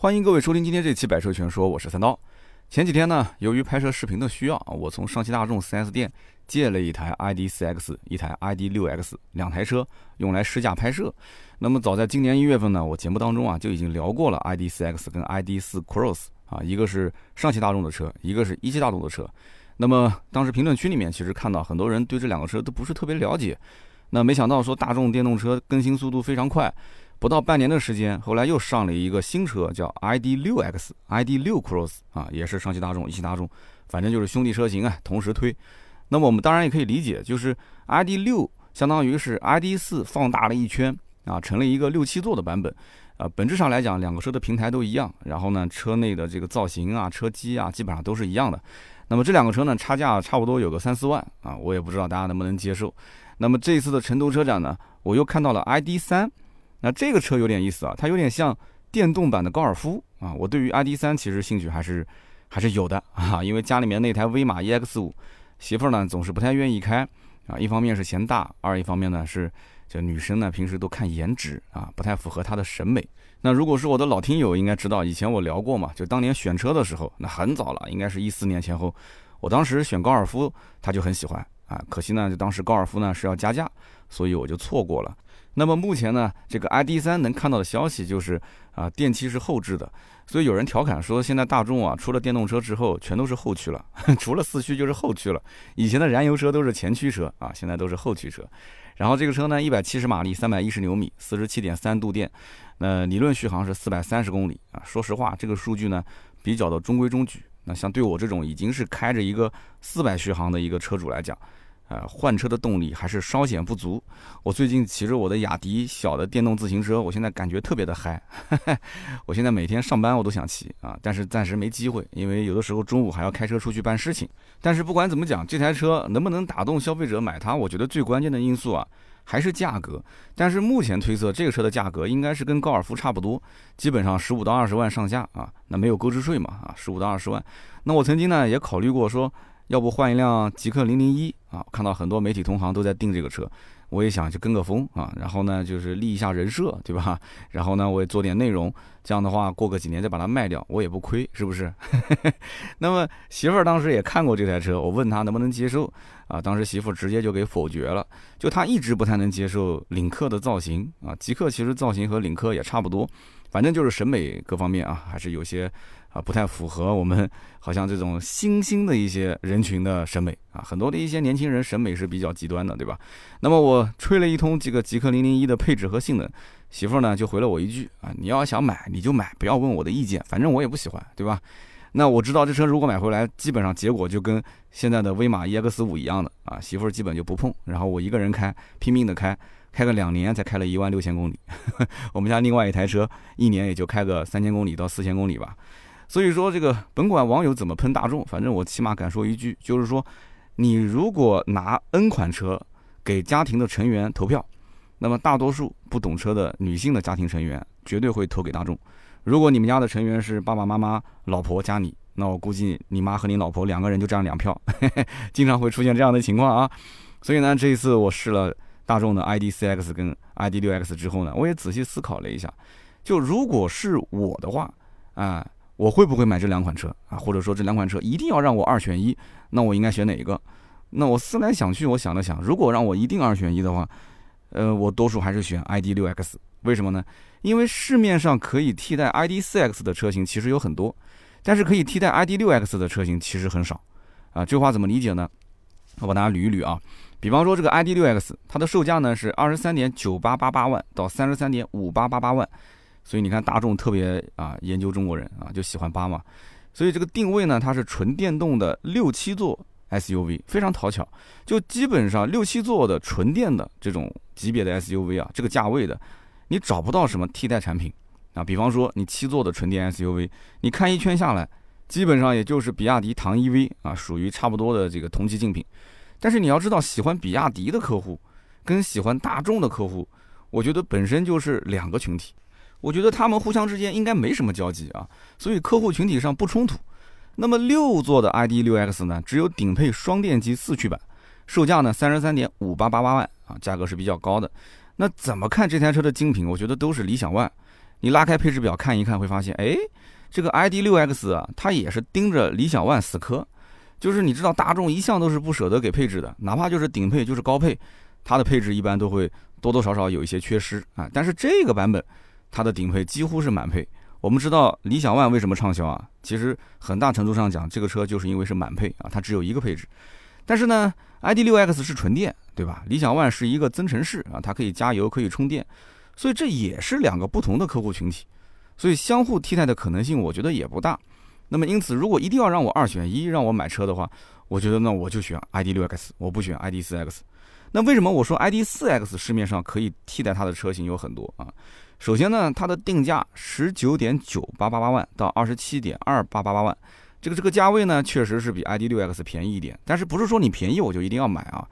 欢迎各位收听今天这期《百车全说》，我是三刀。前几天呢，由于拍摄视频的需要啊，我从上汽大众 4S 店借了一台 ID.4X，一台 ID.6X，两台车用来试驾拍摄。那么早在今年一月份呢，我节目当中啊就已经聊过了 ID.4X 跟 ID.4 Cross 啊，一个是上汽大众的车，一个是一汽大众的车。那么当时评论区里面其实看到很多人对这两个车都不是特别了解。那没想到说大众电动车更新速度非常快。不到半年的时间，后来又上了一个新车，叫 iD 六 X iD 六 Cross 啊，也是上汽大众、一汽大众，反正就是兄弟车型啊，同时推。那么我们当然也可以理解，就是 iD 六相当于是 iD 四放大了一圈啊，成了一个六七座的版本。啊，本质上来讲，两个车的平台都一样，然后呢，车内的这个造型啊、车机啊，基本上都是一样的。那么这两个车呢，差价差不多有个三四万啊，我也不知道大家能不能接受。那么这一次的成都车展呢，我又看到了 iD 三。那这个车有点意思啊，它有点像电动版的高尔夫啊。我对于 ID.3 其实兴趣还是还是有的 啊，因为家里面那台威马 EX5，媳妇儿呢总是不太愿意开啊。一方面是嫌大，二一方面呢是这女生呢平时都看颜值啊，不太符合她的审美。那如果是我的老听友应该知道，以前我聊过嘛，就当年选车的时候，那很早了，应该是一四年前后，我当时选高尔夫，他就很喜欢啊。可惜呢，就当时高尔夫呢是要加价，所以我就错过了。那么目前呢，这个 ID.3 能看到的消息就是啊，电机是后置的，所以有人调侃说，现在大众啊，出了电动车之后，全都是后驱了，除了四驱就是后驱了。以前的燃油车都是前驱车啊，现在都是后驱车。然后这个车呢，一百七十马力，三百一十牛米，四十七点三度电，那理论续航是四百三十公里啊。说实话，这个数据呢，比较的中规中矩。那像对我这种已经是开着一个四百续航的一个车主来讲，呃，换车的动力还是稍显不足。我最近骑着我的雅迪小的电动自行车，我现在感觉特别的嗨。我现在每天上班我都想骑啊，但是暂时没机会，因为有的时候中午还要开车出去办事情。但是不管怎么讲，这台车能不能打动消费者买它，我觉得最关键的因素啊还是价格。但是目前推测这个车的价格应该是跟高尔夫差不多，基本上十五到二十万上下啊。那没有购置税嘛啊，十五到二十万。那我曾经呢也考虑过说。要不换一辆极氪零零一啊？看到很多媒体同行都在订这个车，我也想去跟个风啊。然后呢，就是立一下人设，对吧？然后呢，我也做点内容，这样的话，过个几年再把它卖掉，我也不亏，是不是？那么媳妇儿当时也看过这台车，我问她能不能接受啊？当时媳妇儿直接就给否决了，就她一直不太能接受领克的造型啊。极氪其实造型和领克也差不多，反正就是审美各方面啊，还是有些。啊，不太符合我们好像这种新兴的一些人群的审美啊，很多的一些年轻人审美是比较极端的，对吧？那么我吹了一通这个极氪零零一的配置和性能，媳妇儿呢就回了我一句啊，你要想买你就买，不要问我的意见，反正我也不喜欢，对吧？那我知道这车如果买回来，基本上结果就跟现在的威马 EX 五一样的啊，媳妇儿基本就不碰，然后我一个人开，拼命的开，开个两年才开了一万六千公里，我们家另外一台车一年也就开个三千公里到四千公里吧。所以说，这个甭管网友怎么喷大众，反正我起码敢说一句，就是说，你如果拿 N 款车给家庭的成员投票，那么大多数不懂车的女性的家庭成员绝对会投给大众。如果你们家的成员是爸爸妈妈、老婆加你，那我估计你妈和你老婆两个人就占两票，经常会出现这样的情况啊。所以呢，这一次我试了大众的 ID.4X 跟 ID.6X 之后呢，我也仔细思考了一下，就如果是我的话，啊。我会不会买这两款车啊？或者说这两款车一定要让我二选一，那我应该选哪一个？那我思来想去，我想了想，如果让我一定二选一的话，呃，我多数还是选 ID.6X。为什么呢？因为市面上可以替代 ID.4X 的车型其实有很多，但是可以替代 ID.6X 的车型其实很少。啊，这话怎么理解呢？我帮大家捋一捋啊。比方说这个 ID.6X，它的售价呢是二十三点九八八八万到三十三点五八八八万。所以你看，大众特别啊研究中国人啊，就喜欢八嘛。所以这个定位呢，它是纯电动的六七座 SUV，非常讨巧。就基本上六七座的纯电的这种级别的 SUV 啊，这个价位的，你找不到什么替代产品啊。比方说你七座的纯电 SUV，你看一圈下来，基本上也就是比亚迪唐 EV 啊，属于差不多的这个同级竞品。但是你要知道，喜欢比亚迪的客户跟喜欢大众的客户，我觉得本身就是两个群体。我觉得他们互相之间应该没什么交集啊，所以客户群体上不冲突。那么六座的 ID.6X 呢，只有顶配双电机四驱版，售价呢三十三点五八八八万啊，价格是比较高的。那怎么看这台车的精品？我觉得都是理想 ONE。你拉开配置表看一看，会发现，哎，这个 ID.6X 啊，它也是盯着理想 ONE 死磕。就是你知道，大众一向都是不舍得给配置的，哪怕就是顶配，就是高配，它的配置一般都会多多少少有一些缺失啊。但是这个版本，它的顶配几乎是满配。我们知道理想 ONE 为什么畅销啊？其实很大程度上讲，这个车就是因为是满配啊，它只有一个配置。但是呢，ID.6X 是纯电，对吧？理想 ONE 是一个增程式啊，它可以加油，可以充电，所以这也是两个不同的客户群体，所以相互替代的可能性，我觉得也不大。那么因此，如果一定要让我二选一，让我买车的话，我觉得那我就选 ID.6X，我不选 ID.4X。那为什么我说 ID.4X 市面上可以替代它的车型有很多啊？首先呢，它的定价十九点九八八八万到二十七点二八八八万，这个这个价位呢，确实是比 ID.6X 便宜一点。但是不是说你便宜我就一定要买啊？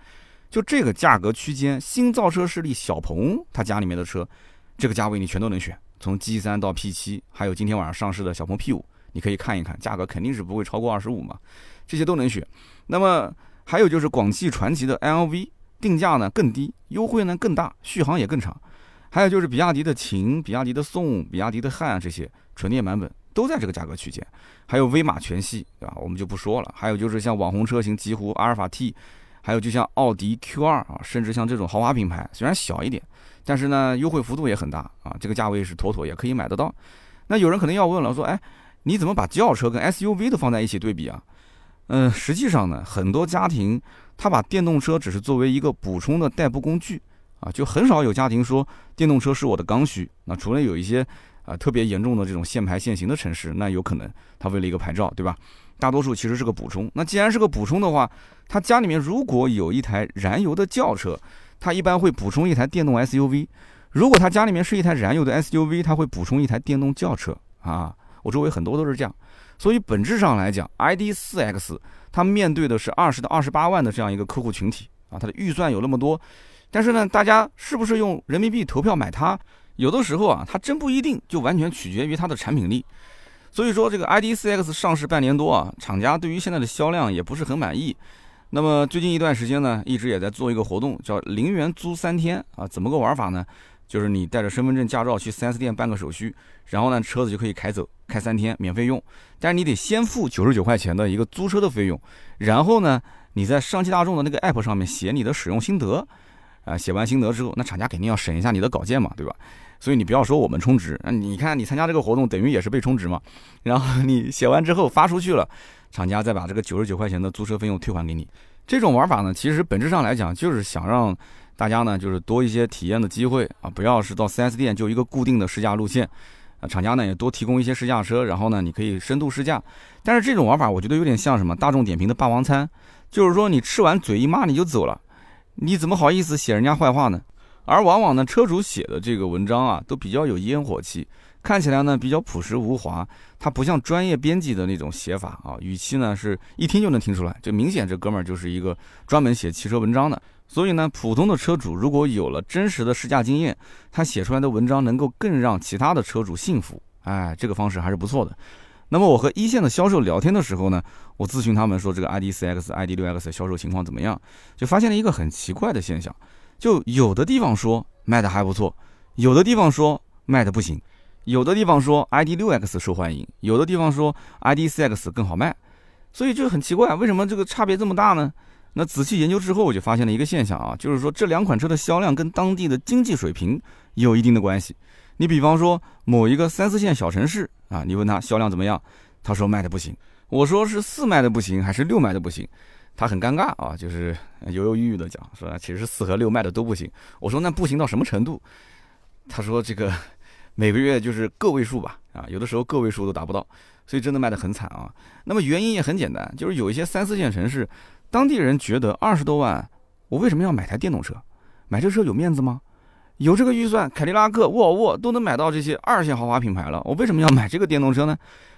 就这个价格区间，新造车势力小鹏他家里面的车，这个价位你全都能选，从 G3 到 P7，还有今天晚上上市的小鹏 P5。你可以看一看，价格肯定是不会超过二十五嘛，这些都能选。那么还有就是广汽传祺的 LV，定价呢更低，优惠呢更大，续航也更长。还有就是比亚迪的秦、比亚迪的宋、比亚迪的汉这些纯电版本都在这个价格区间。还有威马全系，对吧？我们就不说了。还有就是像网红车型极狐、阿尔法 T，还有就像奥迪 Q2 啊，甚至像这种豪华品牌，虽然小一点，但是呢优惠幅度也很大啊，这个价位是妥妥也可以买得到。那有人可能要问了，说哎。你怎么把轿车跟 SUV 都放在一起对比啊？嗯，实际上呢，很多家庭他把电动车只是作为一个补充的代步工具啊，就很少有家庭说电动车是我的刚需。那除了有一些啊特别严重的这种限牌限行的城市，那有可能他为了一个牌照，对吧？大多数其实是个补充。那既然是个补充的话，他家里面如果有一台燃油的轿车，他一般会补充一台电动 SUV；如果他家里面是一台燃油的 SUV，他会补充一台电动轿车啊。我周围很多都是这样，所以本质上来讲，ID.4X 它面对的是二十到二十八万的这样一个客户群体啊，它的预算有那么多，但是呢，大家是不是用人民币投票买它？有的时候啊，它真不一定，就完全取决于它的产品力。所以说，这个 ID.4X 上市半年多啊，厂家对于现在的销量也不是很满意。那么最近一段时间呢，一直也在做一个活动，叫零元租三天啊，怎么个玩法呢？就是你带着身份证、驾照去 4S 店办个手续，然后呢，车子就可以开走，开三天免费用。但是你得先付九十九块钱的一个租车的费用，然后呢，你在上汽大众的那个 app 上面写你的使用心得，啊，写完心得之后，那厂家肯定要审一下你的稿件嘛，对吧？所以你不要说我们充值，啊，你看你参加这个活动等于也是被充值嘛。然后你写完之后发出去了，厂家再把这个九十九块钱的租车费用退还给你。这种玩法呢，其实本质上来讲就是想让。大家呢就是多一些体验的机会啊，不要是到 4S 店就一个固定的试驾路线，啊，厂家呢也多提供一些试驾车，然后呢你可以深度试驾。但是这种玩法我觉得有点像什么大众点评的霸王餐，就是说你吃完嘴一骂你就走了，你怎么好意思写人家坏话呢？而往往呢车主写的这个文章啊都比较有烟火气，看起来呢比较朴实无华，它不像专业编辑的那种写法啊，语气呢是一听就能听出来，就明显这哥们儿就是一个专门写汽车文章的。所以呢，普通的车主如果有了真实的试驾经验，他写出来的文章能够更让其他的车主信服。哎，这个方式还是不错的。那么我和一线的销售聊天的时候呢，我咨询他们说这个 ID.4X、ID.6X 销售情况怎么样，就发现了一个很奇怪的现象，就有的地方说卖的还不错，有的地方说卖的不行，有的地方说 ID.6X 受欢迎，有的地方说 ID.4X 更好卖，所以就很奇怪，为什么这个差别这么大呢？那仔细研究之后，我就发现了一个现象啊，就是说这两款车的销量跟当地的经济水平有一定的关系。你比方说某一个三四线小城市啊，你问他销量怎么样，他说卖的不行。我说是四卖的不行还是六卖的不行，他很尴尬啊，就是犹犹豫豫的讲说其实四和六卖的都不行。我说那不行到什么程度？他说这个 每个月就是个位数吧，啊，有的时候个位数都达不到，所以真的卖的很惨啊。那么原因也很简单，就是有一些三四线城市。当地人觉得二十多万，我为什么要买台电动车？买这车有面子吗？有这个预算，凯迪拉克、沃尔沃都能买到这些二线豪华品牌了，我为什么要买这个电动车呢？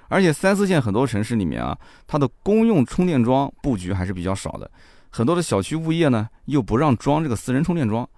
而且三四线很多城市里面啊，它的公用充电桩布局还是比较少的，很多的小区物业呢又不让装这个私人充电桩，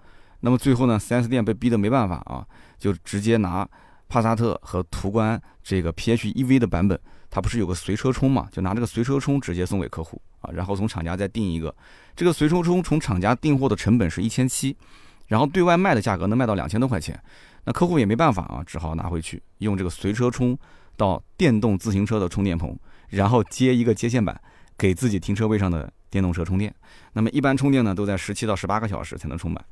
那么最后呢，4S 店被逼得没办法啊，就直接拿帕萨特和途观这个 PHEV 的版本。它不是有个随车充嘛？就拿这个随车充直接送给客户啊，然后从厂家再订一个。这个随车充从厂家订货的成本是一千七，然后对外卖的价格能卖到两千多块钱。那客户也没办法啊，只好拿回去用这个随车充到电动自行车的充电棚，然后接一个接线板给自己停车位上的电动车充电。那么一般充电呢都在十七到十八个小时才能充满。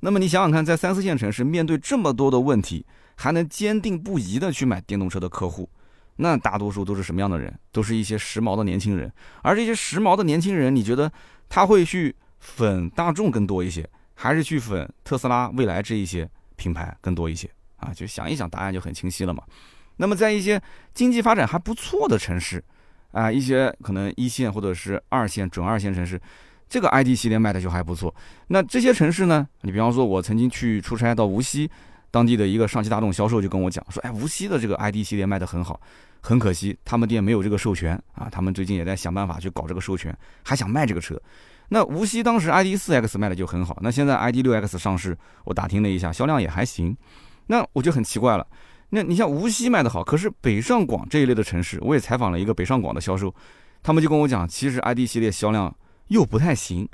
那么你想想看，在三四线城市面对这么多的问题，还能坚定不移的去买电动车的客户，那大多数都是什么样的人？都是一些时髦的年轻人。而这些时髦的年轻人，你觉得他会去粉大众更多一些，还是去粉特斯拉、蔚来这一些？品牌更多一些啊，就想一想，答案就很清晰了嘛。那么在一些经济发展还不错的城市啊，一些可能一线或者是二线、准二线城市，这个 ID 系列卖的就还不错。那这些城市呢，你比方说，我曾经去出差到无锡，当地的一个上汽大众销售就跟我讲说，哎，无锡的这个 ID 系列卖得很好，很可惜他们店没有这个授权啊，他们最近也在想办法去搞这个授权，还想卖这个车。那无锡当时 ID 四 X 卖的就很好，那现在 ID 六 X 上市，我打听了一下，销量也还行。那我就很奇怪了，那你像无锡卖的好，可是北上广这一类的城市，我也采访了一个北上广的销售，他们就跟我讲，其实 ID 系列销量又不太行。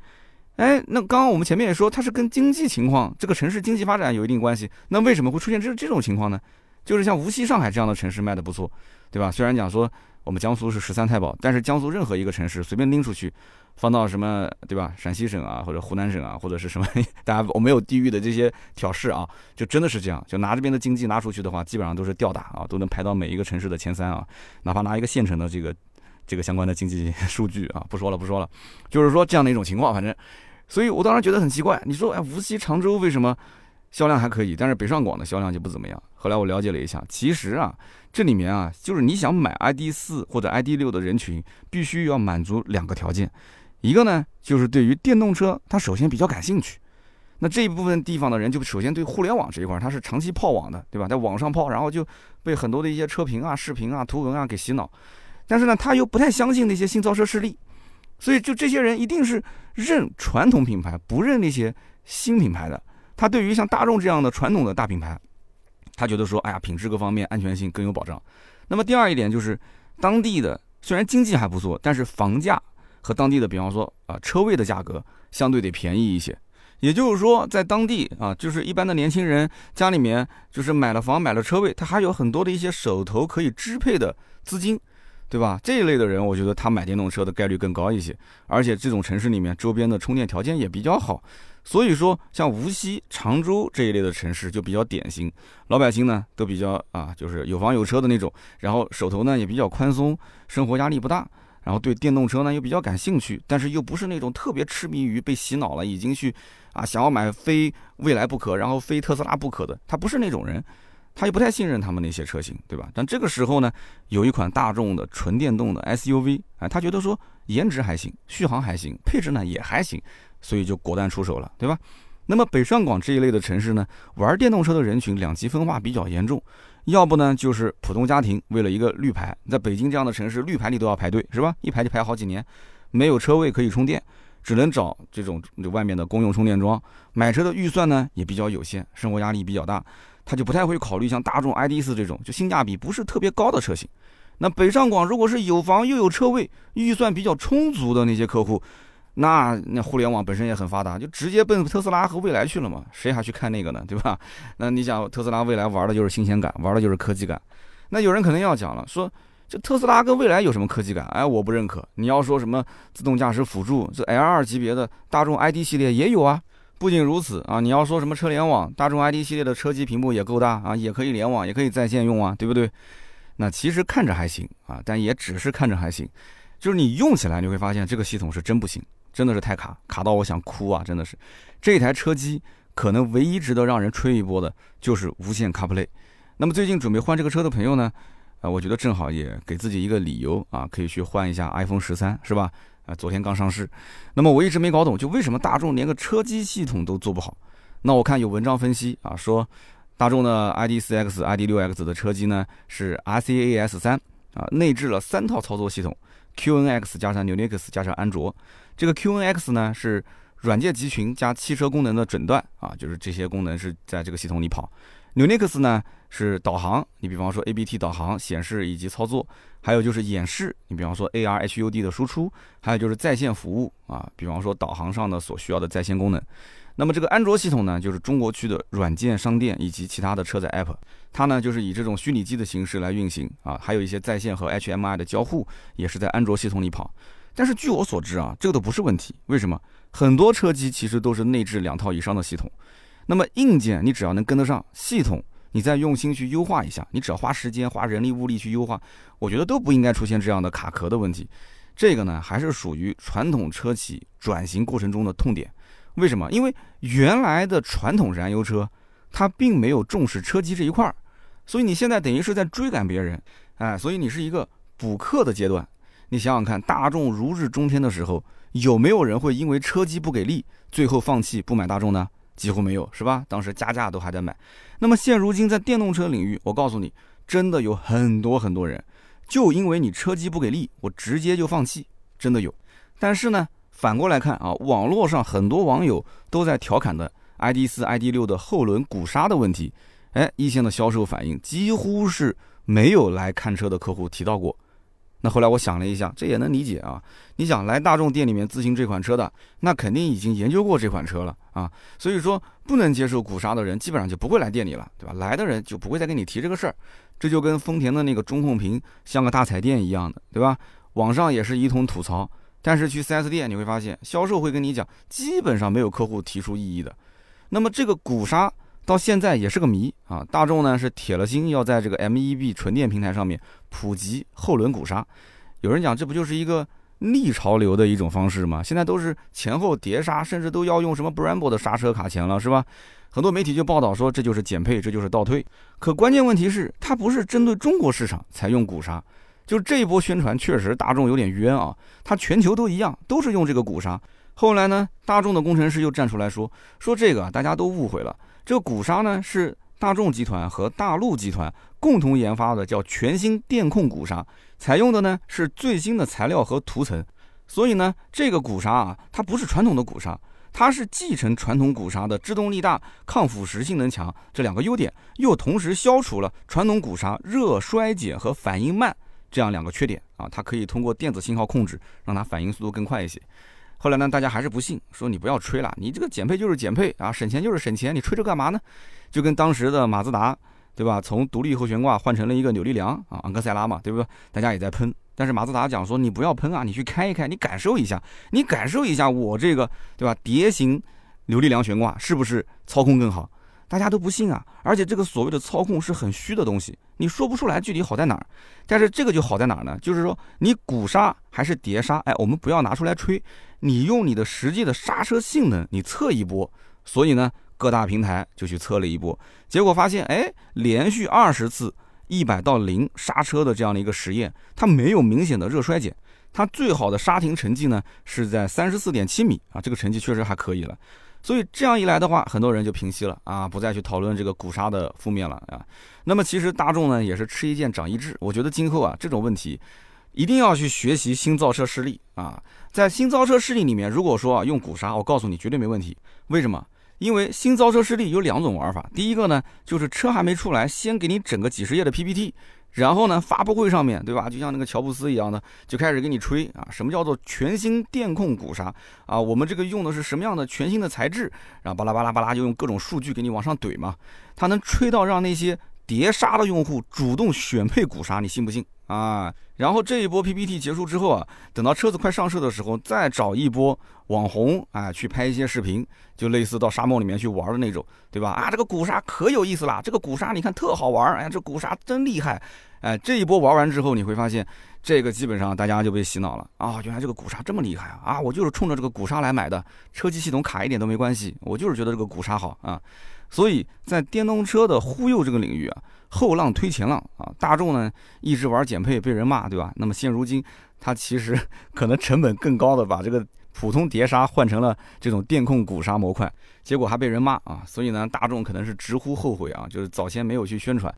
哎，那刚刚我们前面也说，它是跟经济情况，这个城市经济发展有一定关系。那为什么会出现这这种情况呢？就是像无锡、上海这样的城市卖的不错，对吧？虽然讲说我们江苏是十三太保，但是江苏任何一个城市随便拎出去。放到什么对吧？陕西省啊，或者湖南省啊，或者是什么？大家我没有地域的这些挑事啊，就真的是这样。就拿这边的经济拿出去的话，基本上都是吊打啊，都能排到每一个城市的前三啊。哪怕拿一个县城的这个这个相关的经济数据啊，不说了不说了，就是说这样的一种情况。反正，所以我当时觉得很奇怪。你说哎，无锡、常州为什么销量还可以，但是北上广的销量就不怎么样？后来我了解了一下，其实啊，这里面啊，就是你想买 ID 四或者 ID 六的人群，必须要满足两个条件。一个呢，就是对于电动车，他首先比较感兴趣。那这一部分地方的人，就首先对互联网这一块，他是长期泡网的，对吧？在网上泡，然后就被很多的一些车评啊、视频啊、图文啊给洗脑。但是呢，他又不太相信那些新造车势力，所以就这些人一定是认传统品牌，不认那些新品牌的。他对于像大众这样的传统的大品牌，他觉得说，哎呀，品质各方面、安全性更有保障。那么第二一点就是，当地的虽然经济还不错，但是房价。和当地的，比方说啊，车位的价格相对得便宜一些，也就是说，在当地啊，就是一般的年轻人家里面，就是买了房买了车位，他还有很多的一些手头可以支配的资金，对吧？这一类的人，我觉得他买电动车的概率更高一些，而且这种城市里面周边的充电条件也比较好，所以说像无锡、常州这一类的城市就比较典型，老百姓呢都比较啊，就是有房有车的那种，然后手头呢也比较宽松，生活压力不大。然后对电动车呢又比较感兴趣，但是又不是那种特别痴迷于被洗脑了，已经去啊想要买非未来不可，然后非特斯拉不可的，他不是那种人，他又不太信任他们那些车型，对吧？但这个时候呢，有一款大众的纯电动的 SUV，哎，他觉得说颜值还行，续航还行，配置呢也还行，所以就果断出手了，对吧？那么北上广这一类的城市呢，玩电动车的人群两极分化比较严重。要不呢，就是普通家庭为了一个绿牌，在北京这样的城市，绿牌你都要排队，是吧？一排就排好几年，没有车位可以充电，只能找这种外面的公用充电桩。买车的预算呢也比较有限，生活压力比较大，他就不太会考虑像大众 ID.4 这种就性价比不是特别高的车型。那北上广如果是有房又有车位，预算比较充足的那些客户。那那互联网本身也很发达，就直接奔特斯拉和蔚来去了嘛？谁还去看那个呢？对吧？那你想，特斯拉、蔚来玩的就是新鲜感，玩的就是科技感。那有人可能要讲了，说这特斯拉跟蔚来有什么科技感？哎，我不认可。你要说什么自动驾驶辅助，这 L2 级别的大众 ID 系列也有啊。不仅如此啊，你要说什么车联网，大众 ID 系列的车机屏幕也够大啊，也可以联网，也可以在线用啊，对不对？那其实看着还行啊，但也只是看着还行，就是你用起来你会发现这个系统是真不行。真的是太卡，卡到我想哭啊！真的是，这台车机可能唯一值得让人吹一波的就是无线 CarPlay。那么最近准备换这个车的朋友呢，啊，我觉得正好也给自己一个理由啊，可以去换一下 iPhone 十三，是吧？啊，昨天刚上市。那么我一直没搞懂，就为什么大众连个车机系统都做不好？那我看有文章分析啊，说大众的 ID.4X、ID.6X 的车机呢是 RCAS 三啊，内置了三套操作系统，QNX 加上 Linux 加上安卓。这个 QNX 呢是软件集群加汽车功能的诊断啊，就是这些功能是在这个系统里跑。Linux 呢是导航，你比方说 ABT 导航显示以及操作，还有就是演示，你比方说 ARHUD 的输出，还有就是在线服务啊，比方说导航上的所需要的在线功能。那么这个安卓系统呢，就是中国区的软件商店以及其他的车载 App，它呢就是以这种虚拟机的形式来运行啊，还有一些在线和 HMI 的交互也是在安卓系统里跑。但是据我所知啊，这个都不是问题。为什么？很多车机其实都是内置两套以上的系统。那么硬件你只要能跟得上，系统你再用心去优化一下，你只要花时间、花人力物力去优化，我觉得都不应该出现这样的卡壳的问题。这个呢，还是属于传统车企转型过程中的痛点。为什么？因为原来的传统燃油车，它并没有重视车机这一块儿，所以你现在等于是在追赶别人，哎，所以你是一个补课的阶段。你想想看，大众如日中天的时候，有没有人会因为车机不给力，最后放弃不买大众呢？几乎没有，是吧？当时加价都还在买。那么现如今在电动车领域，我告诉你，真的有很多很多人，就因为你车机不给力，我直接就放弃，真的有。但是呢？反过来看啊，网络上很多网友都在调侃的 ID 四、ID 六的后轮鼓刹的问题，哎，一线的销售反应几乎是没有来看车的客户提到过。那后来我想了一下，这也能理解啊。你想来大众店里面咨询这款车的，那肯定已经研究过这款车了啊。所以说，不能接受鼓刹的人，基本上就不会来店里了，对吧？来的人就不会再跟你提这个事儿。这就跟丰田的那个中控屏像个大彩电一样的，对吧？网上也是一通吐槽。但是去 4S 店你会发现，销售会跟你讲，基本上没有客户提出异议的。那么这个鼓刹到现在也是个谜啊。大众呢是铁了心要在这个 MEB 纯电平台上面普及后轮鼓刹。有人讲这不就是一个逆潮流的一种方式吗？现在都是前后碟刹，甚至都要用什么 Brembo 的刹车卡钳了，是吧？很多媒体就报道说这就是减配，这就是倒退。可关键问题是，它不是针对中国市场才用鼓刹。就这一波宣传，确实大众有点冤啊！它全球都一样，都是用这个鼓刹。后来呢，大众的工程师又站出来说，说这个大家都误会了，这个鼓刹呢是大众集团和大陆集团共同研发的，叫全新电控鼓刹，采用的呢是最新的材料和涂层。所以呢，这个鼓刹啊，它不是传统的鼓刹，它是继承传统鼓刹的制动力大、抗腐蚀性能强这两个优点，又同时消除了传统鼓刹热衰减和反应慢。这样两个缺点啊，它可以通过电子信号控制，让它反应速度更快一些。后来呢，大家还是不信，说你不要吹了，你这个减配就是减配啊，省钱就是省钱，你吹这干嘛呢？就跟当时的马自达，对吧？从独立后悬挂换成了一个扭力梁啊，昂克赛拉嘛，对不对？大家也在喷，但是马自达讲说你不要喷啊，你去开一开，你感受一下，你感受一下我这个，对吧？蝶形扭力梁悬挂是不是操控更好？大家都不信啊，而且这个所谓的操控是很虚的东西，你说不出来具体好在哪儿。但是这个就好在哪儿呢？就是说你鼓刹还是碟刹，哎，我们不要拿出来吹，你用你的实际的刹车性能，你测一波。所以呢，各大平台就去测了一波，结果发现，哎，连续二十次一百到零刹车的这样的一个实验，它没有明显的热衰减，它最好的刹停成绩呢是在三十四点七米啊，这个成绩确实还可以了。所以这样一来的话，很多人就平息了啊，不再去讨论这个鼓刹的负面了啊。那么其实大众呢也是吃一堑长一智，我觉得今后啊这种问题一定要去学习新造车势力啊。在新造车势力里面，如果说啊用鼓刹，我告诉你绝对没问题。为什么？因为新造车势力有两种玩法，第一个呢就是车还没出来，先给你整个几十页的 PPT。然后呢，发布会上面对吧，就像那个乔布斯一样的，就开始给你吹啊，什么叫做全新电控鼓刹啊？我们这个用的是什么样的全新的材质？然后巴拉巴拉巴拉就用各种数据给你往上怼嘛。它能吹到让那些碟刹的用户主动选配鼓刹，你信不信啊？然后这一波 PPT 结束之后啊，等到车子快上市的时候，再找一波网红啊去拍一些视频，就类似到沙漠里面去玩的那种，对吧？啊，这个鼓刹可有意思了，这个鼓刹你看特好玩，哎呀，这鼓刹真厉害。哎，这一波玩完之后，你会发现，这个基本上大家就被洗脑了啊！原来这个鼓刹这么厉害啊！啊，我就是冲着这个鼓刹来买的，车机系统卡一点都没关系，我就是觉得这个鼓刹好啊！所以在电动车的忽悠这个领域啊，后浪推前浪啊，大众呢一直玩减配被人骂，对吧？那么现如今，它其实 可能成本更高的把这个普通碟刹换成了这种电控鼓刹模块，结果还被人骂啊！所以呢，大众可能是直呼后悔啊，就是早先没有去宣传。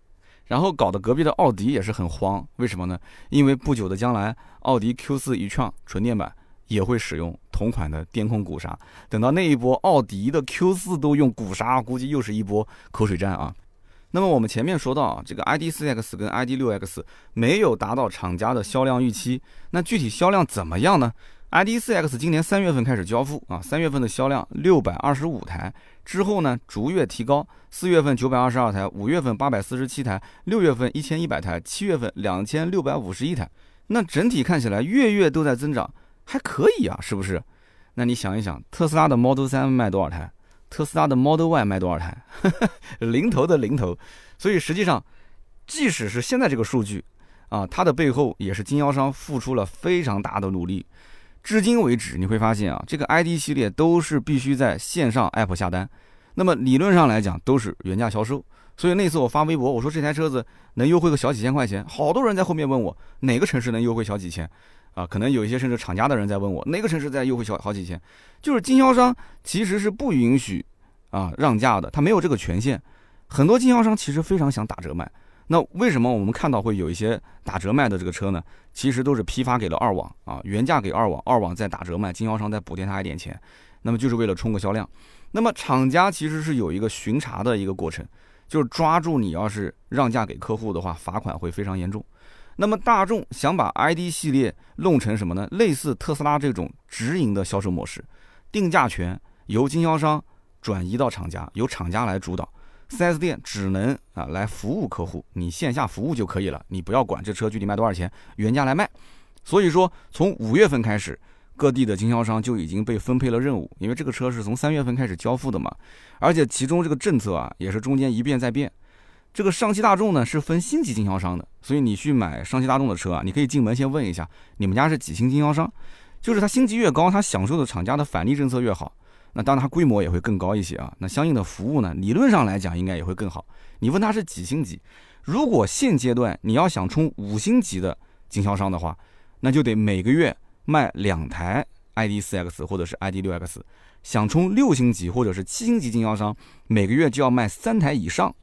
然后搞得隔壁的奥迪也是很慌，为什么呢？因为不久的将来，奥迪 Q4 e-tron 纯电版也会使用同款的电控鼓刹。等到那一波奥迪的 Q4 都用鼓刹，估计又是一波口水战啊。那么我们前面说到，这个 ID.4X 跟 ID.6X 没有达到厂家的销量预期，那具体销量怎么样呢？ID.4X 今年三月份开始交付啊，三月份的销量六百二十五台，之后呢逐月提高，四月份九百二十二台，五月份八百四十七台，六月份一千一百台，七月份两千六百五十一台，那整体看起来月月都在增长，还可以啊，是不是？那你想一想，特斯拉的 Model 3卖多少台？特斯拉的 Model Y 卖多少台？零头的零头，所以实际上，即使是现在这个数据啊，它的背后也是经销商付出了非常大的努力。至今为止，你会发现啊，这个 ID 系列都是必须在线上 App 下单，那么理论上来讲都是原价销售。所以那次我发微博，我说这台车子能优惠个小几千块钱，好多人在后面问我哪个城市能优惠小几千，啊，可能有一些甚至厂家的人在问我哪个城市在优惠小好几千，就是经销商其实是不允许啊让价的，他没有这个权限。很多经销商其实非常想打折卖。那为什么我们看到会有一些打折卖的这个车呢？其实都是批发给了二网啊，原价给二网，二网再打折卖，经销商再补贴他一点钱，那么就是为了冲个销量。那么厂家其实是有一个巡查的一个过程，就是抓住你要是让价给客户的话，罚款会非常严重。那么大众想把 ID 系列弄成什么呢？类似特斯拉这种直营的销售模式，定价权由经销商转移到厂家，由厂家来主导。4S 店只能啊来服务客户，你线下服务就可以了，你不要管这车具体卖多少钱，原价来卖。所以说，从五月份开始，各地的经销商就已经被分配了任务，因为这个车是从三月份开始交付的嘛，而且其中这个政策啊也是中间一变再变。这个上汽大众呢是分星级经销商的，所以你去买上汽大众的车啊，你可以进门先问一下你们家是几星经销商，就是它星级越高，它享受的厂家的返利政策越好。那当然，它规模也会更高一些啊。那相应的服务呢，理论上来讲应该也会更好。你问他是几星级？如果现阶段你要想冲五星级的经销商的话，那就得每个月卖两台 ID.4X 或者是 ID.6X。想冲六星级或者是七星级经销商，每个月就要卖三台以上。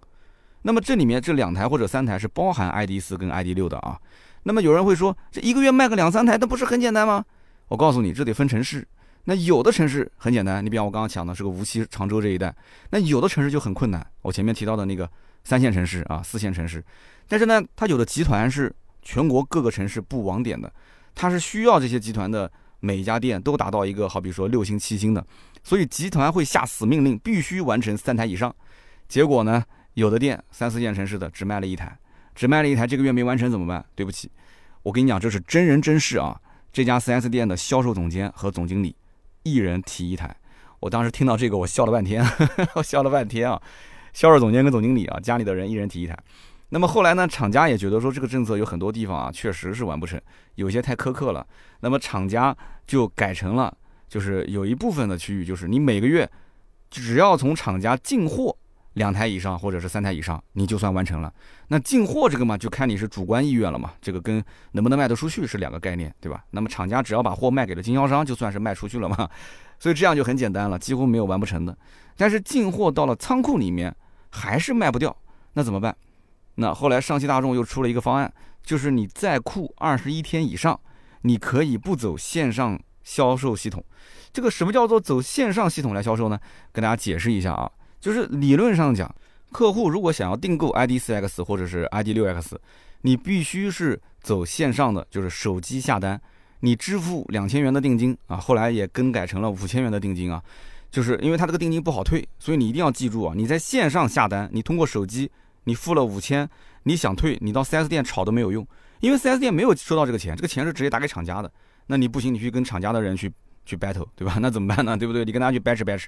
那么这里面这两台或者三台是包含 ID.4 跟 ID.6 的啊。那么有人会说，这一个月卖个两三台，那不是很简单吗？我告诉你，这得分城市。那有的城市很简单，你比方我刚刚讲的是个无锡、常州这一带，那有的城市就很困难。我前面提到的那个三线城市啊、四线城市，但是呢，它有的集团是全国各个城市布网点的，它是需要这些集团的每一家店都达到一个好比说六星、七星的，所以集团会下死命令，必须完成三台以上。结果呢，有的店三四线城市的只卖了一台，只卖了一台，这个月没完成怎么办？对不起，我跟你讲，这是真人真事啊！这家 4S 店的销售总监和总经理。一人提一台，我当时听到这个，我笑了半天，我笑了半天啊！销售总监跟总经理啊，家里的人一人提一台。那么后来呢，厂家也觉得说这个政策有很多地方啊，确实是完不成，有些太苛刻了。那么厂家就改成了，就是有一部分的区域，就是你每个月只要从厂家进货。两台以上或者是三台以上，你就算完成了。那进货这个嘛，就看你是主观意愿了嘛。这个跟能不能卖得出去是两个概念，对吧？那么厂家只要把货卖给了经销商，就算是卖出去了嘛。所以这样就很简单了，几乎没有完不成的。但是进货到了仓库里面还是卖不掉，那怎么办？那后来上汽大众又出了一个方案，就是你在库二十一天以上，你可以不走线上销售系统。这个什么叫做走线上系统来销售呢？跟大家解释一下啊。就是理论上讲，客户如果想要订购 ID.4X 或者是 ID.6X，你必须是走线上的，就是手机下单，你支付两千元的定金啊，后来也更改成了五千元的定金啊，就是因为它这个定金不好退，所以你一定要记住啊，你在线上下单，你通过手机，你付了五千，你想退，你到 4S 店吵都没有用，因为 4S 店没有收到这个钱，这个钱是直接打给厂家的，那你不行，你去跟厂家的人去去 battle，对吧？那怎么办呢？对不对？你跟他去 batch batch，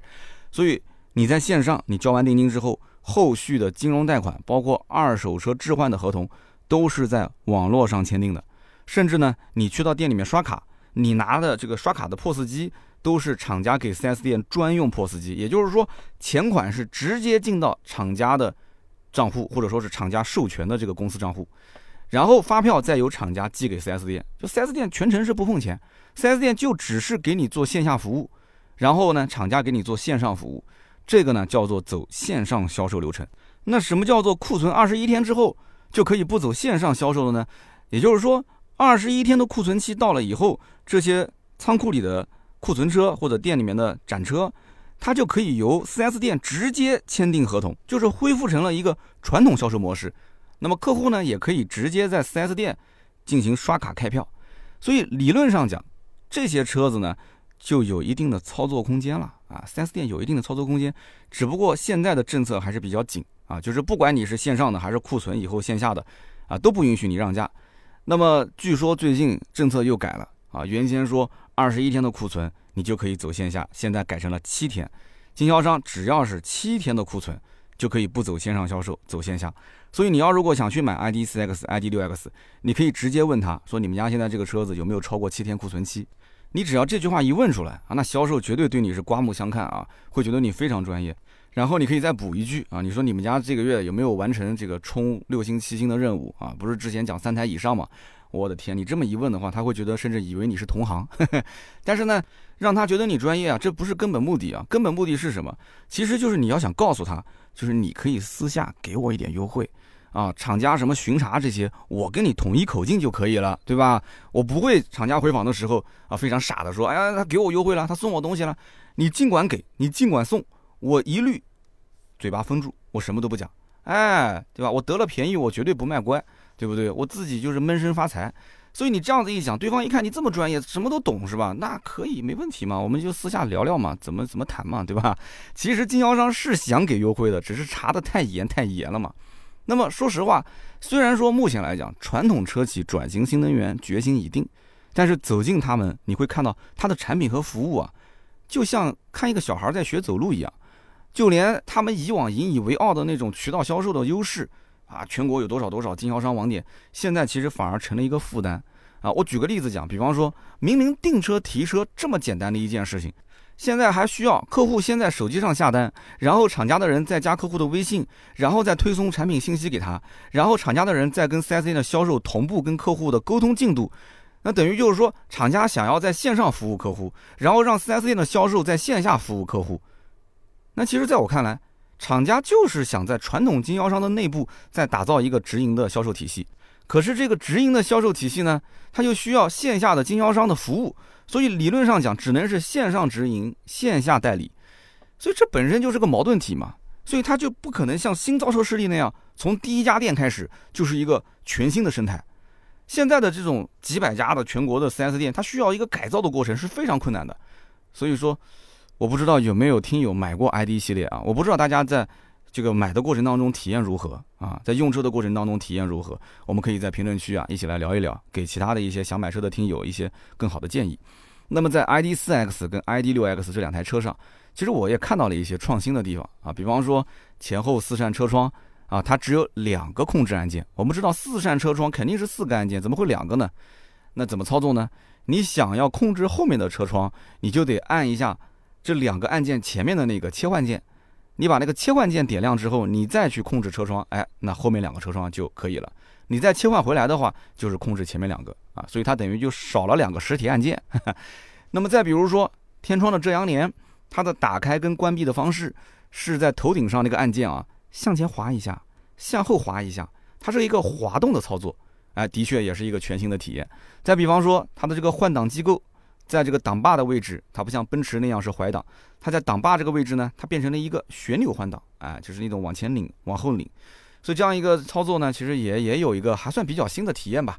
所以。你在线上，你交完定金之后，后续的金融贷款，包括二手车置换的合同，都是在网络上签订的。甚至呢，你去到店里面刷卡，你拿的这个刷卡的 POS 机，都是厂家给 4S 店专用 POS 机。也就是说，钱款是直接进到厂家的账户，或者说是厂家授权的这个公司账户，然后发票再由厂家寄给 4S 店。就 4S 店全程是不碰钱，4S 店就只是给你做线下服务，然后呢，厂家给你做线上服务。这个呢叫做走线上销售流程。那什么叫做库存二十一天之后就可以不走线上销售了呢？也就是说，二十一天的库存期到了以后，这些仓库里的库存车或者店里面的展车，它就可以由 4S 店直接签订合同，就是恢复成了一个传统销售模式。那么客户呢也可以直接在 4S 店进行刷卡开票。所以理论上讲，这些车子呢，就有一定的操作空间了啊，4S 店有一定的操作空间，只不过现在的政策还是比较紧啊，就是不管你是线上的还是库存以后线下的啊，都不允许你让价。那么据说最近政策又改了啊，原先说二十一天的库存你就可以走线下，现在改成了七天，经销商只要是七天的库存就可以不走线上销售，走线下。所以你要如果想去买 ID.4X、ID.6X，你可以直接问他说：“你们家现在这个车子有没有超过七天库存期？”你只要这句话一问出来啊，那销售绝对对你是刮目相看啊，会觉得你非常专业。然后你可以再补一句啊，你说你们家这个月有没有完成这个冲六星七星的任务啊？不是之前讲三台以上吗？我的天，你这么一问的话，他会觉得甚至以为你是同行。但是呢，让他觉得你专业啊，这不是根本目的啊。根本目的是什么？其实就是你要想告诉他，就是你可以私下给我一点优惠。啊，厂家什么巡查这些，我跟你统一口径就可以了，对吧？我不会厂家回访的时候啊，非常傻的说，哎呀，他给我优惠了，他送我东西了，你尽管给，你尽管送，我一律嘴巴封住，我什么都不讲，哎，对吧？我得了便宜，我绝对不卖乖，对不对？我自己就是闷声发财。所以你这样子一讲，对方一看你这么专业，什么都懂是吧？那可以没问题嘛，我们就私下聊聊嘛，怎么怎么谈嘛，对吧？其实经销商是想给优惠的，只是查的太严太严了嘛。那么说实话，虽然说目前来讲，传统车企转型新能源决心已定，但是走进他们，你会看到它的产品和服务啊，就像看一个小孩在学走路一样。就连他们以往引以为傲的那种渠道销售的优势啊，全国有多少多少经销商网点，现在其实反而成了一个负担啊。我举个例子讲，比方说明明订车提车这么简单的一件事情。现在还需要客户先在手机上下单，然后厂家的人再加客户的微信，然后再推送产品信息给他，然后厂家的人再跟 4S 店的销售同步跟客户的沟通进度。那等于就是说，厂家想要在线上服务客户，然后让 4S 店的销售在线下服务客户。那其实在我看来，厂家就是想在传统经销商的内部再打造一个直营的销售体系。可是这个直营的销售体系呢，它又需要线下的经销商的服务。所以理论上讲，只能是线上直营，线下代理，所以这本身就是个矛盾体嘛。所以它就不可能像新造车势力那样，从第一家店开始就是一个全新的生态。现在的这种几百家的全国的 4S 店，它需要一个改造的过程是非常困难的。所以说，我不知道有没有听友买过 ID 系列啊？我不知道大家在。这个买的过程当中体验如何啊？在用车的过程当中体验如何？我们可以在评论区啊一起来聊一聊，给其他的一些想买车的听友一些更好的建议。那么在 ID.4X 跟 ID.6X 这两台车上，其实我也看到了一些创新的地方啊，比方说前后四扇车窗啊，它只有两个控制按键。我们知道四扇车窗肯定是四个按键，怎么会两个呢？那怎么操作呢？你想要控制后面的车窗，你就得按一下这两个按键前面的那个切换键。你把那个切换键点亮之后，你再去控制车窗，哎，那后面两个车窗就可以了。你再切换回来的话，就是控制前面两个啊，所以它等于就少了两个实体按键。那么再比如说天窗的遮阳帘，它的打开跟关闭的方式是在头顶上那个按键啊，向前滑一下，向后滑一下，它是一个滑动的操作，哎，的确也是一个全新的体验。再比方说它的这个换挡机构。在这个挡把的位置，它不像奔驰那样是怀挡，它在挡把这个位置呢，它变成了一个旋钮换挡，哎，就是那种往前拧、往后拧，所以这样一个操作呢，其实也也有一个还算比较新的体验吧。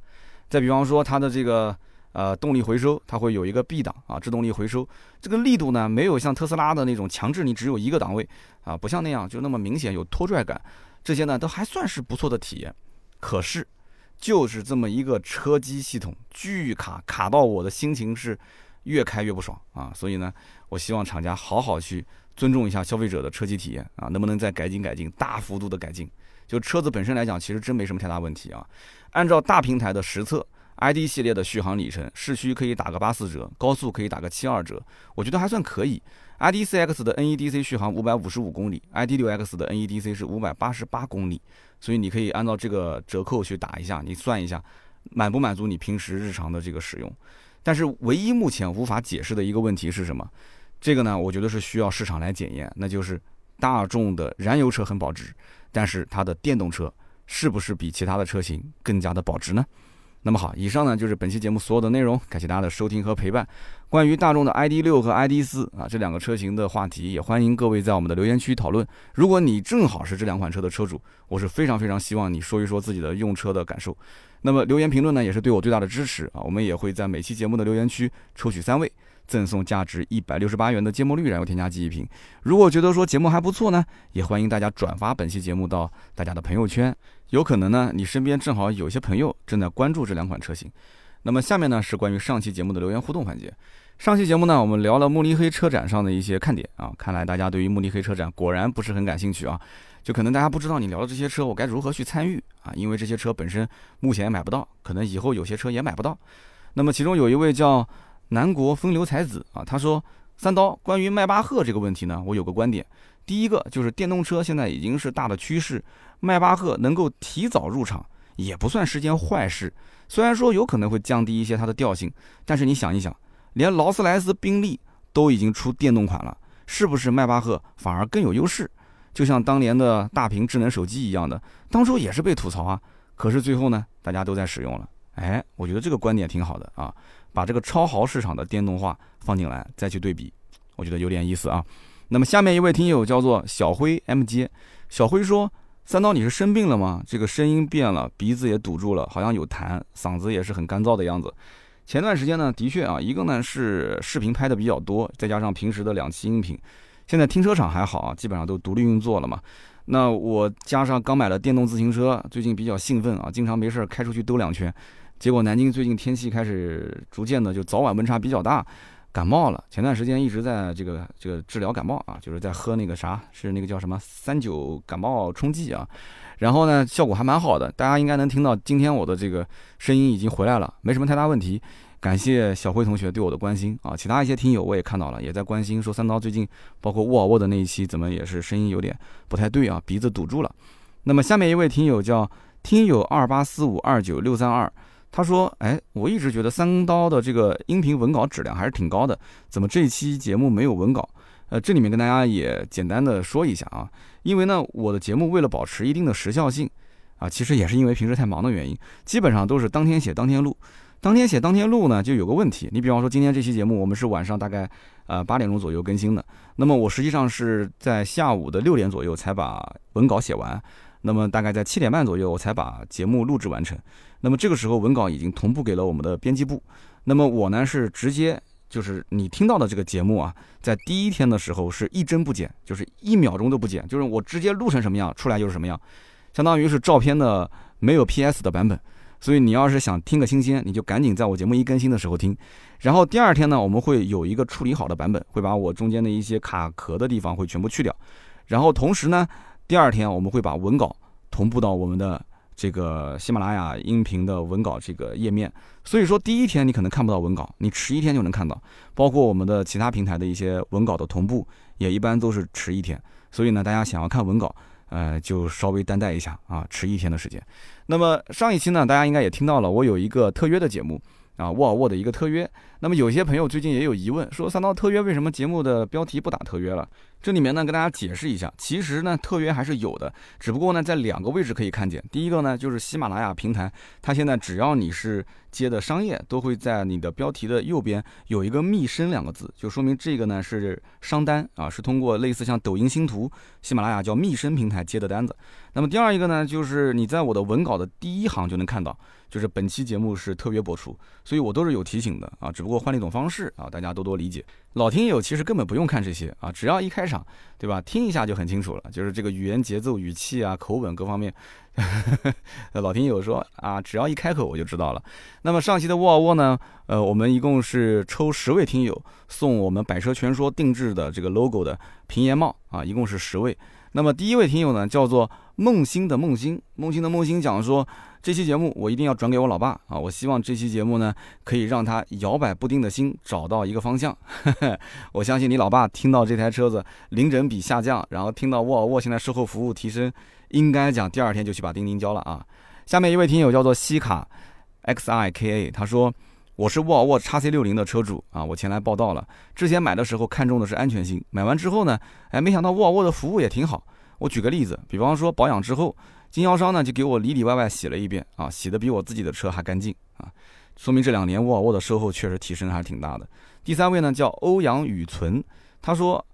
再比方说它的这个呃动力回收，它会有一个 B 档啊，制动力回收，这个力度呢没有像特斯拉的那种强制你只有一个档位啊，不像那样就那么明显有拖拽感，这些呢都还算是不错的体验。可是。就是这么一个车机系统，巨卡卡到我的心情是越开越不爽啊！所以呢，我希望厂家好好去尊重一下消费者的车机体验啊，能不能再改进改进，大幅度的改进？就车子本身来讲，其实真没什么太大问题啊。按照大平台的实测，ID 系列的续航里程，市区可以打个八四折，高速可以打个七二折，我觉得还算可以。ID.4X 的 NEDC 续航五百五十五公里，ID.6X 的 NEDC 是五百八十八公里，所以你可以按照这个折扣去打一下，你算一下满不满足你平时日常的这个使用。但是唯一目前无法解释的一个问题是什么？这个呢，我觉得是需要市场来检验，那就是大众的燃油车很保值，但是它的电动车是不是比其他的车型更加的保值呢？那么好，以上呢就是本期节目所有的内容，感谢大家的收听和陪伴。关于大众的 ID 六和 ID 四啊这两个车型的话题，也欢迎各位在我们的留言区讨论。如果你正好是这两款车的车主，我是非常非常希望你说一说自己的用车的感受。那么留言评论呢，也是对我最大的支持啊。我们也会在每期节目的留言区抽取三位，赠送价值一百六十八元的芥末绿燃油添加剂一瓶。如果觉得说节目还不错呢，也欢迎大家转发本期节目到大家的朋友圈。有可能呢，你身边正好有些朋友正在关注这两款车型。那么下面呢是关于上期节目的留言互动环节。上期节目呢，我们聊了慕尼黑车展上的一些看点啊。看来大家对于慕尼黑车展果然不是很感兴趣啊。就可能大家不知道你聊的这些车，我该如何去参与啊？因为这些车本身目前买不到，可能以后有些车也买不到。那么其中有一位叫南国风流才子啊，他说：“三刀，关于迈巴赫这个问题呢，我有个观点。第一个就是电动车现在已经是大的趋势。”迈巴赫能够提早入场，也不算是件坏事。虽然说有可能会降低一些它的调性，但是你想一想，连劳斯莱斯、宾利都已经出电动款了，是不是迈巴赫反而更有优势？就像当年的大屏智能手机一样的，当初也是被吐槽啊，可是最后呢，大家都在使用了。哎，我觉得这个观点挺好的啊，把这个超豪市场的电动化放进来，再去对比，我觉得有点意思啊。那么下面一位听友叫做小辉 M J，小辉说。三刀，你是生病了吗？这个声音变了，鼻子也堵住了，好像有痰，嗓子也是很干燥的样子。前段时间呢，的确啊，一个呢是视频拍的比较多，再加上平时的两期音频，现在停车场还好啊，基本上都独立运作了嘛。那我加上刚买了电动自行车，最近比较兴奋啊，经常没事儿开出去兜两圈。结果南京最近天气开始逐渐的就早晚温差比较大。感冒了，前段时间一直在这个这个治疗感冒啊，就是在喝那个啥，是那个叫什么三九感冒冲剂啊，然后呢效果还蛮好的，大家应该能听到今天我的这个声音已经回来了，没什么太大问题。感谢小辉同学对我的关心啊，其他一些听友我也看到了，也在关心说三刀最近包括沃尔沃的那一期怎么也是声音有点不太对啊，鼻子堵住了。那么下面一位听友叫听友二八四五二九六三二。他说：“哎，我一直觉得三刀的这个音频文稿质量还是挺高的，怎么这期节目没有文稿？呃，这里面跟大家也简单的说一下啊，因为呢，我的节目为了保持一定的时效性，啊，其实也是因为平时太忙的原因，基本上都是当天写当天录，当天写当天录呢，就有个问题。你比方说今天这期节目，我们是晚上大概呃八点钟左右更新的，那么我实际上是在下午的六点左右才把文稿写完。”那么大概在七点半左右，我才把节目录制完成。那么这个时候文稿已经同步给了我们的编辑部。那么我呢是直接就是你听到的这个节目啊，在第一天的时候是一帧不剪，就是一秒钟都不剪，就是我直接录成什么样出来就是什么样，相当于是照片的没有 PS 的版本。所以你要是想听个新鲜，你就赶紧在我节目一更新的时候听。然后第二天呢，我们会有一个处理好的版本，会把我中间的一些卡壳的地方会全部去掉。然后同时呢。第二天我们会把文稿同步到我们的这个喜马拉雅音频的文稿这个页面，所以说第一天你可能看不到文稿，你迟一天就能看到。包括我们的其他平台的一些文稿的同步，也一般都是迟一天。所以呢，大家想要看文稿，呃，就稍微担待一下啊，迟一天的时间。那么上一期呢，大家应该也听到了，我有一个特约的节目。啊，沃尔沃的一个特约。那么有些朋友最近也有疑问，说三刀特约为什么节目的标题不打特约了？这里面呢跟大家解释一下，其实呢特约还是有的，只不过呢在两个位置可以看见。第一个呢就是喜马拉雅平台，它现在只要你是接的商业，都会在你的标题的右边有一个“密声”两个字，就说明这个呢是商单啊，是通过类似像抖音星图、喜马拉雅叫密声平台接的单子。那么第二一个呢，就是你在我的文稿的第一行就能看到。就是本期节目是特约播出，所以我都是有提醒的啊，只不过换了一种方式啊，大家多多理解。老听友其实根本不用看这些啊，只要一开场，对吧？听一下就很清楚了，就是这个语言节奏、语气啊、口吻各方面。老听友说啊，只要一开口我就知道了。那么上期的沃尔沃呢，呃，我们一共是抽十位听友送我们百车全说定制的这个 logo 的平檐帽啊，一共是十位。那么第一位听友呢，叫做梦星的梦星，梦星的梦星讲说。这期节目我一定要转给我老爸啊！我希望这期节目呢，可以让他摇摆不定的心找到一个方向。我相信你老爸听到这台车子零整比下降，然后听到沃尔沃现在售后服务提升，应该讲第二天就去把钉钉交了啊！下面一位听友叫做西卡 X I K A，他说我是沃尔沃 x C 六零的车主啊，我前来报道了。之前买的时候看中的是安全性，买完之后呢，哎，没想到沃尔沃的服务也挺好。我举个例子，比方说保养之后，经销商呢就给我里里外外洗了一遍啊，洗的比我自己的车还干净啊，说明这两年沃尔沃的售后确实提升还是挺大的。第三位呢叫欧阳雨存，他说，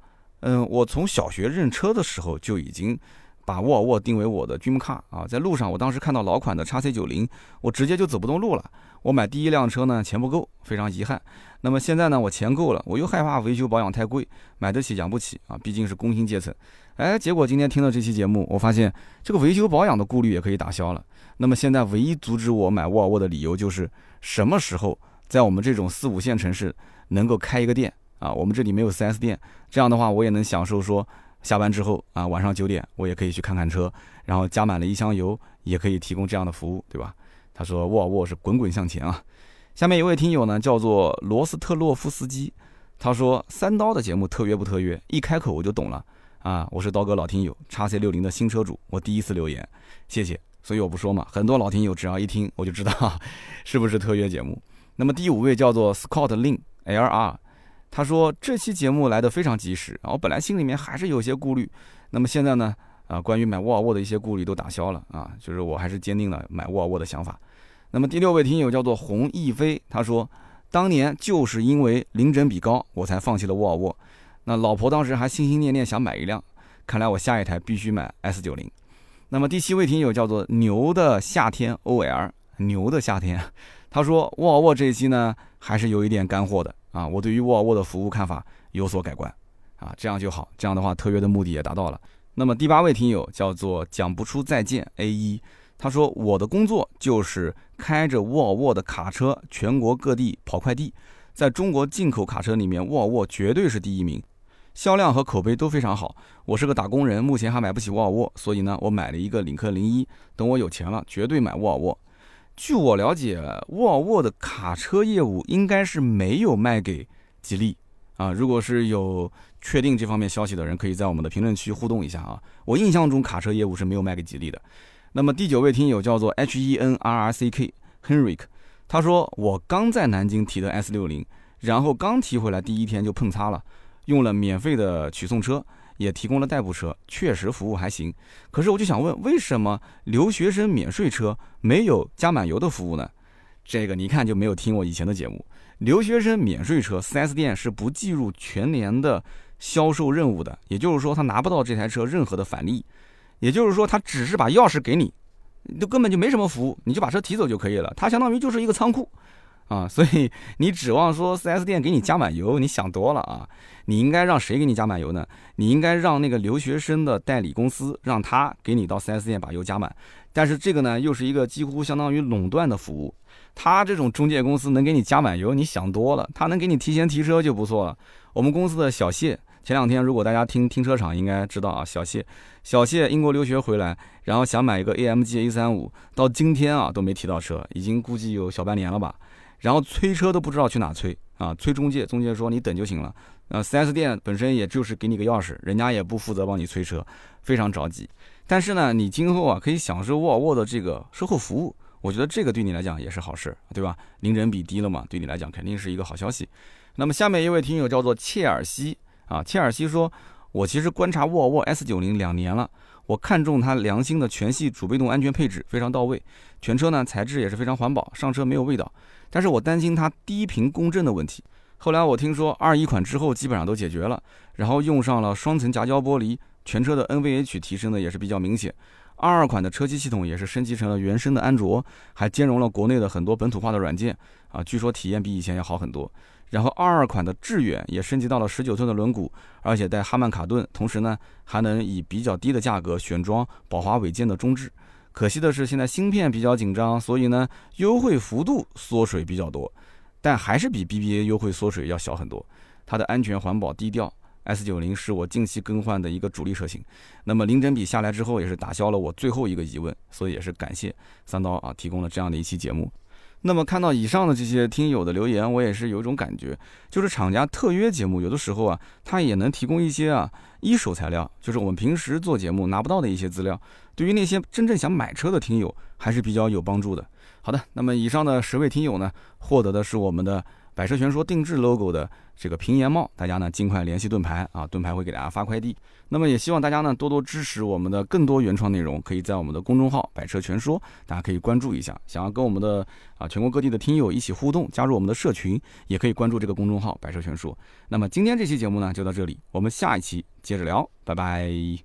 嗯，我从小学认车的时候就已经。把沃尔沃定为我的 dream car 啊，在路上我当时看到老款的叉 C 九零，我直接就走不动路了。我买第一辆车呢，钱不够，非常遗憾。那么现在呢，我钱够了，我又害怕维修保养太贵，买得起养不起啊，毕竟是工薪阶层。哎，结果今天听了这期节目，我发现这个维修保养的顾虑也可以打消了。那么现在唯一阻止我买沃尔沃的理由就是什么时候在我们这种四五线城市能够开一个店啊？我们这里没有 4S 店，这样的话我也能享受说。下班之后啊，晚上九点我也可以去看看车，然后加满了一箱油，也可以提供这样的服务，对吧？他说沃尔沃是滚滚向前啊。下面一位听友呢叫做罗斯特洛夫斯基，他说三刀的节目特约不特约？一开口我就懂了啊！我是刀哥老听友，叉 C 六零的新车主，我第一次留言，谢谢。所以我不说嘛，很多老听友只要一听我就知道 是不是特约节目。那么第五位叫做 Scott Lin LR。他说这期节目来的非常及时啊，我本来心里面还是有些顾虑，那么现在呢，啊，关于买沃尔沃的一些顾虑都打消了啊，就是我还是坚定了买沃尔沃的想法。那么第六位听友叫做洪逸飞，他说当年就是因为零整比高，我才放弃了沃尔沃。那老婆当时还心心念念想买一辆，看来我下一台必须买 S 九零。那么第七位听友叫做牛的夏天 OL，牛的夏天，他说沃尔沃这一期呢还是有一点干货的。啊，我对于沃尔沃的服务看法有所改观，啊，这样就好，这样的话特约的目的也达到了。那么第八位听友叫做讲不出再见 A 一，他说我的工作就是开着沃尔沃的卡车全国各地跑快递，在中国进口卡车里面，沃尔沃绝对是第一名，销量和口碑都非常好。我是个打工人，目前还买不起沃尔沃，所以呢，我买了一个领克零一，等我有钱了，绝对买沃尔沃。据我了解，沃尔沃的卡车业务应该是没有卖给吉利啊。如果是有确定这方面消息的人，可以在我们的评论区互动一下啊。我印象中卡车业务是没有卖给吉利的。那么第九位听友叫做 H E N R R C K Henrik，他说我刚在南京提的 S 六零，然后刚提回来第一天就碰擦了，用了免费的取送车。也提供了代步车，确实服务还行。可是我就想问，为什么留学生免税车没有加满油的服务呢？这个你一看就没有听我以前的节目。留学生免税车，4S 店是不计入全年的销售任务的，也就是说他拿不到这台车任何的返利，也就是说他只是把钥匙给你，就根本就没什么服务，你就把车提走就可以了。它相当于就是一个仓库。啊，所以你指望说 4S 店给你加满油，你想多了啊！你应该让谁给你加满油呢？你应该让那个留学生的代理公司，让他给你到 4S 店把油加满。但是这个呢，又是一个几乎相当于垄断的服务。他这种中介公司能给你加满油，你想多了。他能给你提前提车就不错了。我们公司的小谢，前两天如果大家听停车场应该知道啊，小谢，小谢英国留学回来，然后想买一个 AMG A35，到今天啊都没提到车，已经估计有小半年了吧。然后催车都不知道去哪催啊，催中介，中介说你等就行了。呃，4S 店本身也就是给你个钥匙，人家也不负责帮你催车，非常着急。但是呢，你今后啊可以享受沃尔沃的这个售后服务，我觉得这个对你来讲也是好事，对吧？零人比低了嘛，对你来讲肯定是一个好消息。那么下面一位听友叫做切尔西啊，切尔西说，我其实观察沃尔沃 S90 两年了。我看中它良心的全系主被动安全配置非常到位，全车呢材质也是非常环保，上车没有味道。但是我担心它低频共振的问题。后来我听说二一款之后基本上都解决了，然后用上了双层夹胶玻璃，全车的 NVH 提升的也是比较明显。二二款的车机系统也是升级成了原生的安卓，还兼容了国内的很多本土化的软件啊，据说体验比以前要好很多。然后二二款的致远也升级到了十九寸的轮毂，而且带哈曼卡顿，同时呢还能以比较低的价格选装宝华韦健的中置。可惜的是现在芯片比较紧张，所以呢优惠幅度缩水比较多，但还是比 BBA 优惠缩水要小很多。它的安全环保低调，S 九零是我近期更换的一个主力车型。那么零整比下来之后，也是打消了我最后一个疑问，所以也是感谢三刀啊提供了这样的一期节目。那么看到以上的这些听友的留言，我也是有一种感觉，就是厂家特约节目有的时候啊，它也能提供一些啊一手材料，就是我们平时做节目拿不到的一些资料，对于那些真正想买车的听友还是比较有帮助的。好的，那么以上的十位听友呢，获得的是我们的百车全说定制 logo 的这个平檐帽，大家呢尽快联系盾牌啊，盾牌会给大家发快递。那么也希望大家呢多多支持我们的更多原创内容，可以在我们的公众号“百车全说”，大家可以关注一下。想要跟我们的啊全国各地的听友一起互动，加入我们的社群，也可以关注这个公众号“百车全说”。那么今天这期节目呢就到这里，我们下一期接着聊，拜拜。